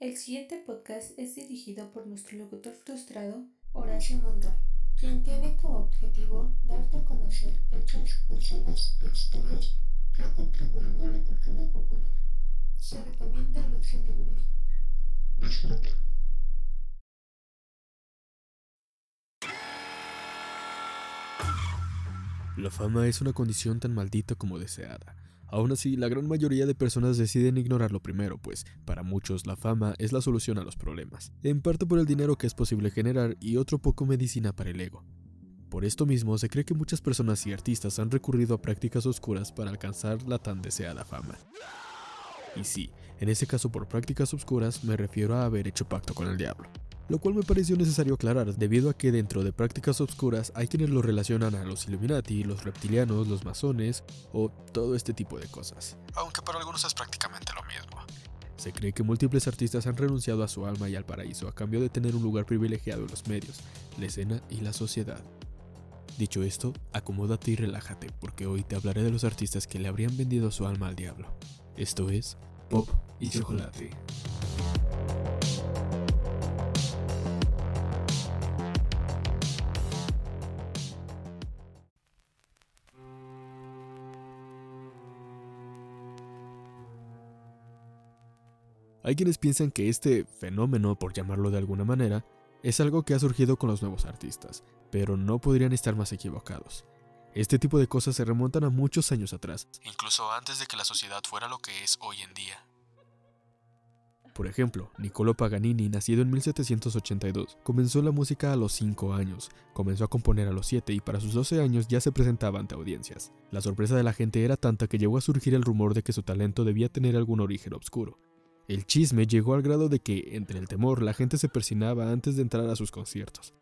El siguiente podcast es dirigido por nuestro locutor frustrado, Horacio Monroy, quien tiene como objetivo darte a conocer hechos, personas e historias que han contribuido a la cultura popular. Se recomienda el uso libre. Disfruta. La fama es una condición tan maldita como deseada. Aún así, la gran mayoría de personas deciden ignorarlo primero, pues para muchos la fama es la solución a los problemas, en parte por el dinero que es posible generar y otro poco medicina para el ego. Por esto mismo, se cree que muchas personas y artistas han recurrido a prácticas oscuras para alcanzar la tan deseada fama. Y sí, en ese caso por prácticas oscuras me refiero a haber hecho pacto con el diablo lo cual me pareció necesario aclarar debido a que dentro de prácticas obscuras hay quienes lo relacionan a los Illuminati, los reptilianos, los masones o todo este tipo de cosas. Aunque para algunos es prácticamente lo mismo. Se cree que múltiples artistas han renunciado a su alma y al paraíso a cambio de tener un lugar privilegiado en los medios, la escena y la sociedad. Dicho esto, acomódate y relájate porque hoy te hablaré de los artistas que le habrían vendido su alma al diablo. Esto es Pop y Chocolate. Hay quienes piensan que este fenómeno, por llamarlo de alguna manera, es algo que ha surgido con los nuevos artistas, pero no podrían estar más equivocados. Este tipo de cosas se remontan a muchos años atrás, incluso antes de que la sociedad fuera lo que es hoy en día. Por ejemplo, Niccolo Paganini, nacido en 1782, comenzó la música a los 5 años, comenzó a componer a los 7 y para sus 12 años ya se presentaba ante audiencias. La sorpresa de la gente era tanta que llegó a surgir el rumor de que su talento debía tener algún origen oscuro, el chisme llegó al grado de que, entre el temor, la gente se persinaba antes de entrar a sus conciertos.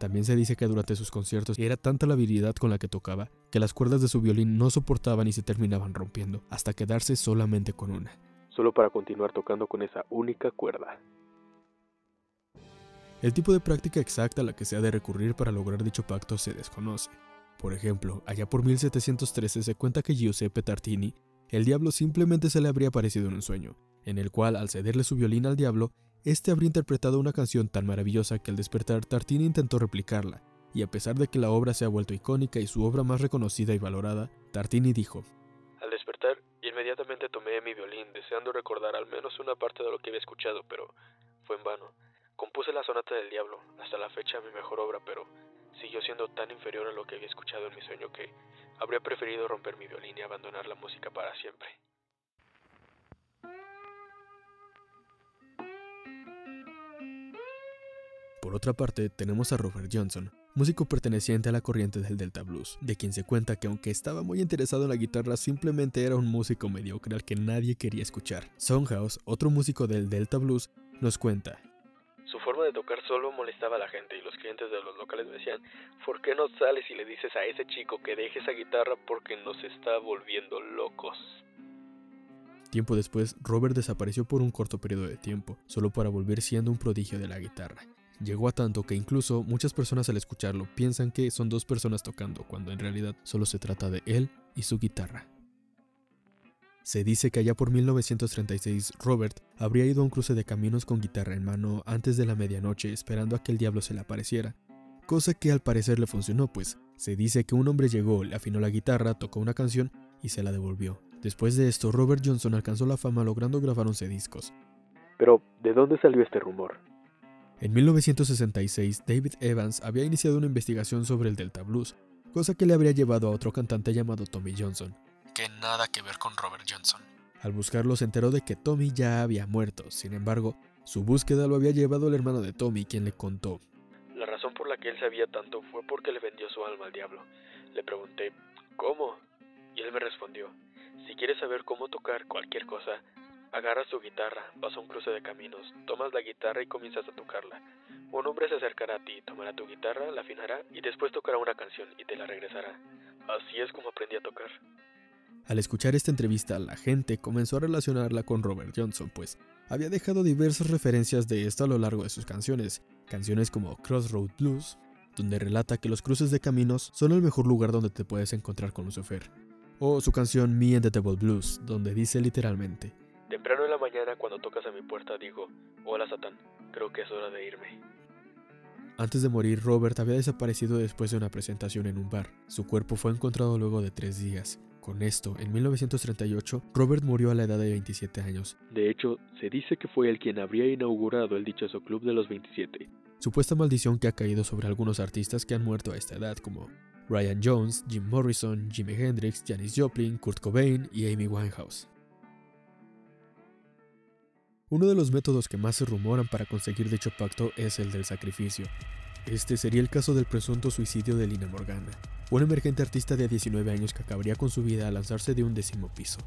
También se dice que durante sus conciertos era tanta la habilidad con la que tocaba que las cuerdas de su violín no soportaban y se terminaban rompiendo, hasta quedarse solamente con una. Solo para continuar tocando con esa única cuerda. El tipo de práctica exacta a la que se ha de recurrir para lograr dicho pacto se desconoce. Por ejemplo, allá por 1713 se cuenta que Giuseppe Tartini, el diablo simplemente se le habría aparecido en un sueño, en el cual al cederle su violín al diablo, éste habría interpretado una canción tan maravillosa que al despertar Tartini intentó replicarla, y a pesar de que la obra se ha vuelto icónica y su obra más reconocida y valorada, Tartini dijo, Al despertar, inmediatamente tomé mi violín, deseando recordar al menos una parte de lo que había escuchado, pero fue en vano. Compuse la sonata del diablo, hasta la fecha mi mejor obra, pero siguió siendo tan inferior a lo que había escuchado en mi sueño que habría preferido romper mi violín y abandonar la música para siempre. Por otra parte, tenemos a Robert Johnson, músico perteneciente a la corriente del Delta Blues, de quien se cuenta que aunque estaba muy interesado en la guitarra, simplemente era un músico mediocre al que nadie quería escuchar. Songhouse, otro músico del Delta Blues, nos cuenta. Su forma de tocar solo molestaba a la gente y los clientes de los locales me decían, ¿por qué no sales y le dices a ese chico que deje esa guitarra porque nos está volviendo locos? Tiempo después, Robert desapareció por un corto periodo de tiempo, solo para volver siendo un prodigio de la guitarra. Llegó a tanto que incluso muchas personas al escucharlo piensan que son dos personas tocando, cuando en realidad solo se trata de él y su guitarra. Se dice que allá por 1936 Robert habría ido a un cruce de caminos con guitarra en mano antes de la medianoche esperando a que el diablo se le apareciera, cosa que al parecer le funcionó pues se dice que un hombre llegó, le afinó la guitarra, tocó una canción y se la devolvió. Después de esto, Robert Johnson alcanzó la fama logrando grabar 11 discos. Pero, ¿de dónde salió este rumor? En 1966, David Evans había iniciado una investigación sobre el Delta Blues, cosa que le habría llevado a otro cantante llamado Tommy Johnson, que nada que ver con Robert Johnson. Al buscarlo se enteró de que Tommy ya había muerto, sin embargo, su búsqueda lo había llevado el hermano de Tommy, quien le contó. La razón por la que él sabía tanto fue porque le vendió su alma al diablo. Le pregunté, ¿cómo? Y él me respondió, si quieres saber cómo tocar cualquier cosa, Agarras tu guitarra, vas a un cruce de caminos, tomas la guitarra y comienzas a tocarla. Un hombre se acercará a ti, tomará tu guitarra, la afinará y después tocará una canción y te la regresará. Así es como aprendí a tocar. Al escuchar esta entrevista, la gente comenzó a relacionarla con Robert Johnson, pues había dejado diversas referencias de esto a lo largo de sus canciones, canciones como Crossroad Blues, donde relata que los cruces de caminos son el mejor lugar donde te puedes encontrar con Lucifer, o su canción Me and the Devil Blues, donde dice literalmente, Temprano en la mañana cuando tocas a mi puerta digo, hola Satán, creo que es hora de irme. Antes de morir, Robert había desaparecido después de una presentación en un bar. Su cuerpo fue encontrado luego de tres días. Con esto, en 1938, Robert murió a la edad de 27 años. De hecho, se dice que fue él quien habría inaugurado el dichoso club de los 27. Supuesta maldición que ha caído sobre algunos artistas que han muerto a esta edad, como Ryan Jones, Jim Morrison, Jimi Hendrix, Janis Joplin, Kurt Cobain y Amy Winehouse. Uno de los métodos que más se rumoran para conseguir dicho pacto es el del sacrificio. Este sería el caso del presunto suicidio de Lina Morgana, una emergente artista de 19 años que acabaría con su vida al lanzarse de un décimo piso.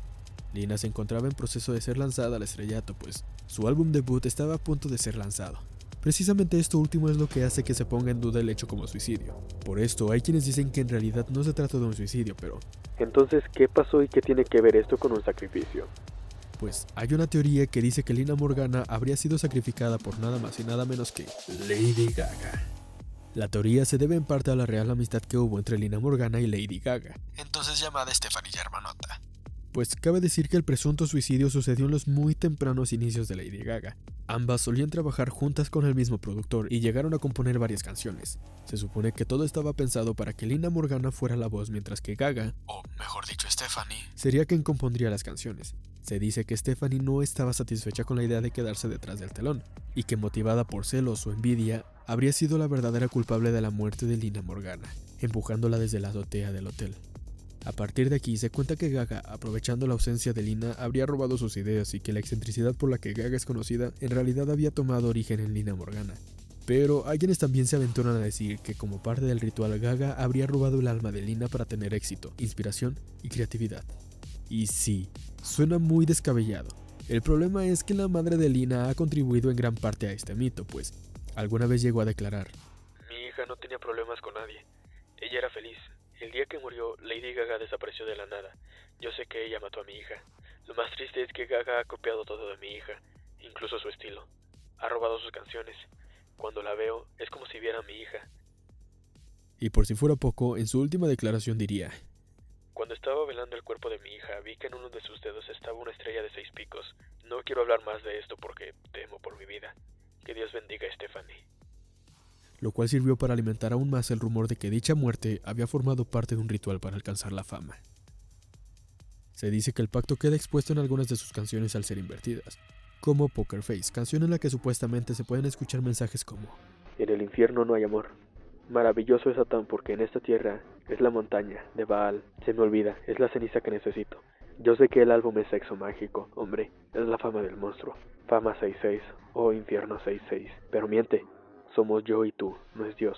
Lina se encontraba en proceso de ser lanzada al estrellato, pues su álbum debut estaba a punto de ser lanzado. Precisamente esto último es lo que hace que se ponga en duda el hecho como suicidio. Por esto, hay quienes dicen que en realidad no se trata de un suicidio, pero... Entonces, ¿qué pasó y qué tiene que ver esto con un sacrificio? Pues hay una teoría que dice que Lina Morgana habría sido sacrificada por nada más y nada menos que Lady Gaga. La teoría se debe en parte a la real amistad que hubo entre Lina Morgana y Lady Gaga, entonces llamada Stephanie Germanota. Pues cabe decir que el presunto suicidio sucedió en los muy tempranos inicios de Lady Gaga. Ambas solían trabajar juntas con el mismo productor y llegaron a componer varias canciones. Se supone que todo estaba pensado para que Lina Morgana fuera la voz mientras que Gaga, o mejor dicho Stephanie, sería quien compondría las canciones. Se dice que Stephanie no estaba satisfecha con la idea de quedarse detrás del telón, y que motivada por celos o envidia, habría sido la verdadera culpable de la muerte de Lina Morgana, empujándola desde la azotea del hotel. A partir de aquí se cuenta que Gaga, aprovechando la ausencia de Lina, habría robado sus ideas y que la excentricidad por la que Gaga es conocida en realidad había tomado origen en Lina Morgana. Pero hay quienes también se aventuran a decir que como parte del ritual Gaga habría robado el alma de Lina para tener éxito, inspiración y creatividad. Y sí, suena muy descabellado. El problema es que la madre de Lina ha contribuido en gran parte a este mito, pues alguna vez llegó a declarar, Mi hija no tenía problemas con nadie. Ella era feliz. El día que murió, Lady Gaga desapareció de la nada. Yo sé que ella mató a mi hija. Lo más triste es que Gaga ha copiado todo de mi hija, incluso su estilo. Ha robado sus canciones. Cuando la veo, es como si viera a mi hija. Y por si fuera poco, en su última declaración diría, cuando estaba velando el cuerpo de mi hija, vi que en uno de sus dedos estaba una estrella de seis picos. No quiero hablar más de esto porque temo por mi vida. Que Dios bendiga a Stephanie. Lo cual sirvió para alimentar aún más el rumor de que dicha muerte había formado parte de un ritual para alcanzar la fama. Se dice que el pacto queda expuesto en algunas de sus canciones al ser invertidas, como Poker Face, canción en la que supuestamente se pueden escuchar mensajes como En el infierno no hay amor, Maravilloso es Satán porque en esta tierra es la montaña de Baal. Se me olvida, es la ceniza que necesito. Yo sé que el álbum es sexo mágico, hombre, es la fama del monstruo. Fama 66 o infierno 66. Pero miente, somos yo y tú, no es Dios.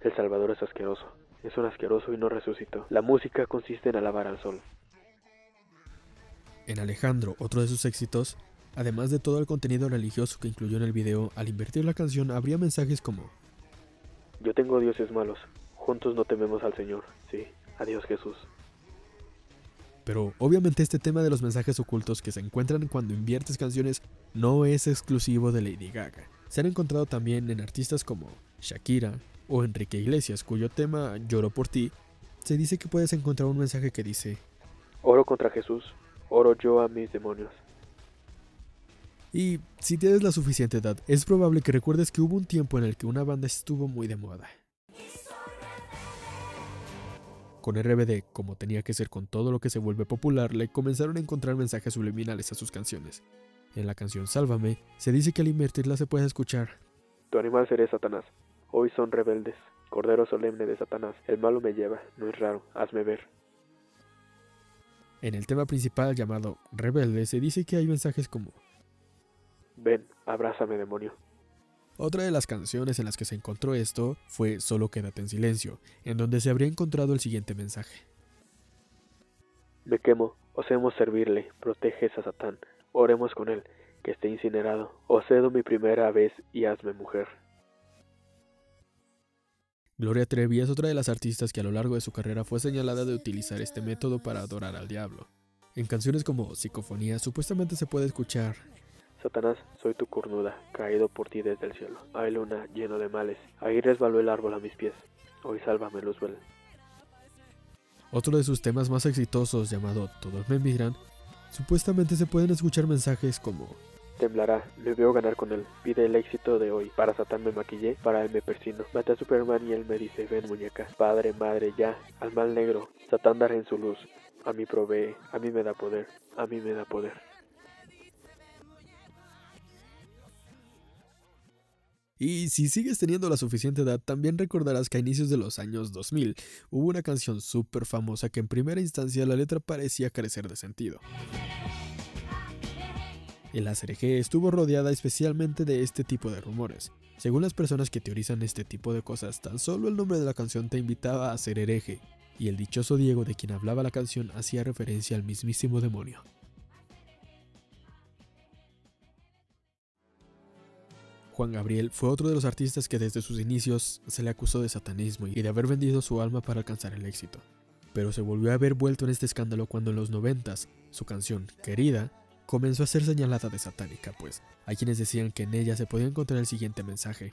El Salvador es asqueroso. Es un asqueroso y no resucitó. La música consiste en alabar al sol. En Alejandro, otro de sus éxitos, además de todo el contenido religioso que incluyó en el video, al invertir la canción habría mensajes como yo tengo dioses malos. Juntos no tememos al Señor. Sí. Adiós Jesús. Pero obviamente este tema de los mensajes ocultos que se encuentran cuando inviertes canciones no es exclusivo de Lady Gaga. Se han encontrado también en artistas como Shakira o Enrique Iglesias, cuyo tema Lloro por ti, se dice que puedes encontrar un mensaje que dice Oro contra Jesús, oro yo a mis demonios. Y si tienes la suficiente edad, es probable que recuerdes que hubo un tiempo en el que una banda estuvo muy de moda. Con RBD, como tenía que ser con todo lo que se vuelve popular, le comenzaron a encontrar mensajes subliminales a sus canciones. En la canción Sálvame, se dice que al invertirla se puede escuchar. Tu animal seré Satanás. Hoy son rebeldes. Cordero solemne de Satanás. El malo me lleva. No es raro. Hazme ver. En el tema principal llamado Rebelde se dice que hay mensajes como Ven, abrázame, demonio. Otra de las canciones en las que se encontró esto fue Solo quédate en silencio, en donde se habría encontrado el siguiente mensaje. Me quemo, osemos servirle, proteges a Satán, oremos con él, que esté incinerado, o cedo mi primera vez y hazme mujer. Gloria Trevi es otra de las artistas que a lo largo de su carrera fue señalada de utilizar este método para adorar al diablo. En canciones como Psicofonía supuestamente se puede escuchar Satanás, soy tu cornuda, caído por ti desde el cielo. Ay luna, lleno de males, ahí resbaló el árbol a mis pies. Hoy sálvame, Luzbel. Otro de sus temas más exitosos, llamado Todos me miran, Supuestamente se pueden escuchar mensajes como Temblará, me veo ganar con él. Pide el éxito de hoy. Para Satán me maquillé, para él me persino. Maté a Superman y él me dice, ven muñeca. Padre, madre, ya. Al mal negro. Satán dará en su luz. A mí provee, a mí me da poder, a mí me da poder. Y si sigues teniendo la suficiente edad, también recordarás que a inicios de los años 2000 hubo una canción súper famosa que en primera instancia la letra parecía carecer de sentido. El ACRG estuvo rodeada especialmente de este tipo de rumores. Según las personas que teorizan este tipo de cosas, tan solo el nombre de la canción te invitaba a ser hereje, y el dichoso Diego de quien hablaba la canción hacía referencia al mismísimo demonio. Juan Gabriel fue otro de los artistas que desde sus inicios se le acusó de satanismo y de haber vendido su alma para alcanzar el éxito. Pero se volvió a ver vuelto en este escándalo cuando en los noventas su canción Querida comenzó a ser señalada de satánica, pues hay quienes decían que en ella se podía encontrar el siguiente mensaje.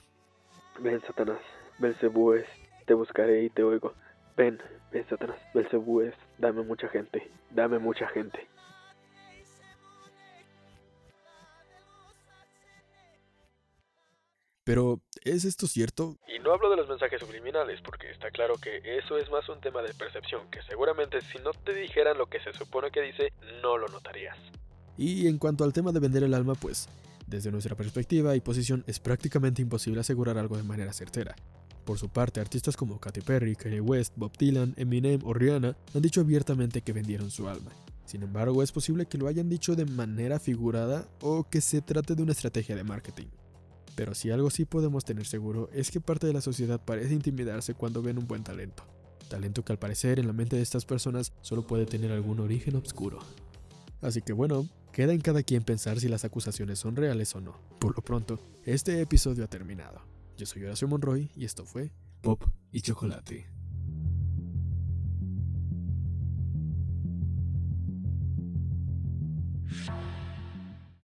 Ven, Satanás, Belcebú es, te buscaré y te oigo. Ven, ven, Satanás, Belcebú es, dame mucha gente, dame mucha gente. Pero, ¿es esto cierto? Y no hablo de los mensajes subliminales, porque está claro que eso es más un tema de percepción, que seguramente si no te dijeran lo que se supone que dice, no lo notarías. Y en cuanto al tema de vender el alma, pues, desde nuestra perspectiva y posición es prácticamente imposible asegurar algo de manera certera. Por su parte, artistas como Katy Perry, Kanye West, Bob Dylan, Eminem o Rihanna han dicho abiertamente que vendieron su alma. Sin embargo, es posible que lo hayan dicho de manera figurada o que se trate de una estrategia de marketing. Pero si algo sí podemos tener seguro es que parte de la sociedad parece intimidarse cuando ven un buen talento. Talento que al parecer en la mente de estas personas solo puede tener algún origen oscuro. Así que bueno, queda en cada quien pensar si las acusaciones son reales o no. Por lo pronto, este episodio ha terminado. Yo soy Horacio Monroy y esto fue Pop y Chocolate.